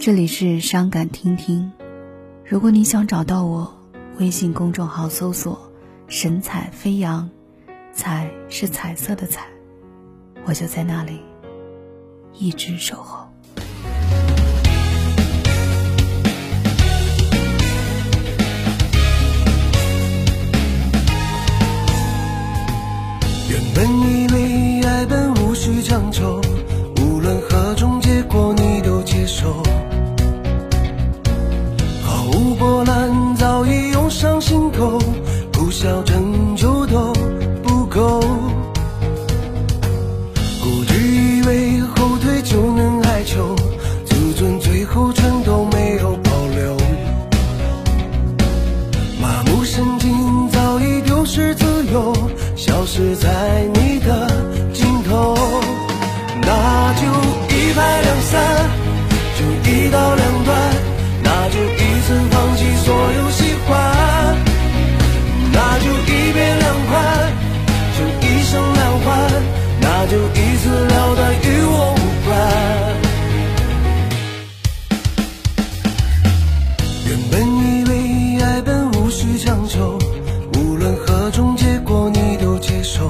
这里是伤感听听。如果你想找到我，微信公众号搜索“神采飞扬”，彩是彩色的彩，我就在那里，一直守候。原本以为爱本无需强求，上心头，苦笑拯救都不够。固执以为后退就能哀求，自尊最后全都没有保留，麻木神经早已丢失自由。消失在你的那就一别两宽，就一生两换，那就一死了断，与我无关。原本以为爱本无需强求，无论何种结果你都。接受，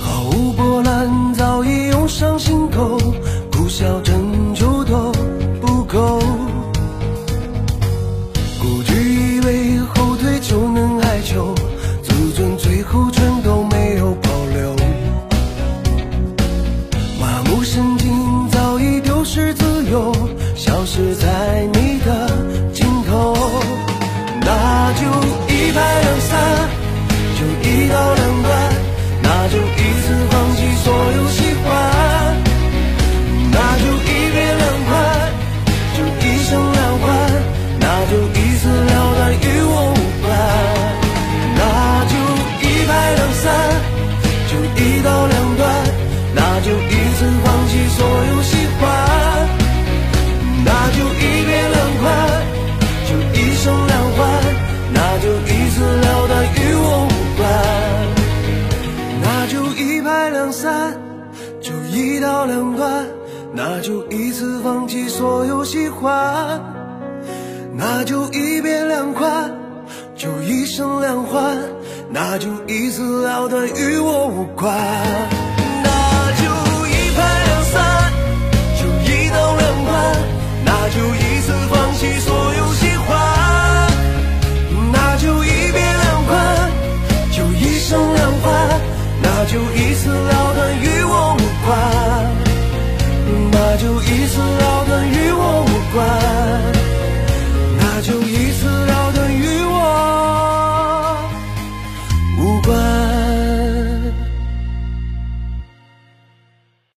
毫无波澜早已涌上心头，无声散就一刀两断那就一次放弃所有喜欢那就一别两宽就一生两宽那就一次了断与我无关那就一拍两散就一刀两断那就一次放弃所有喜欢那就一别两宽就一生两宽那就一次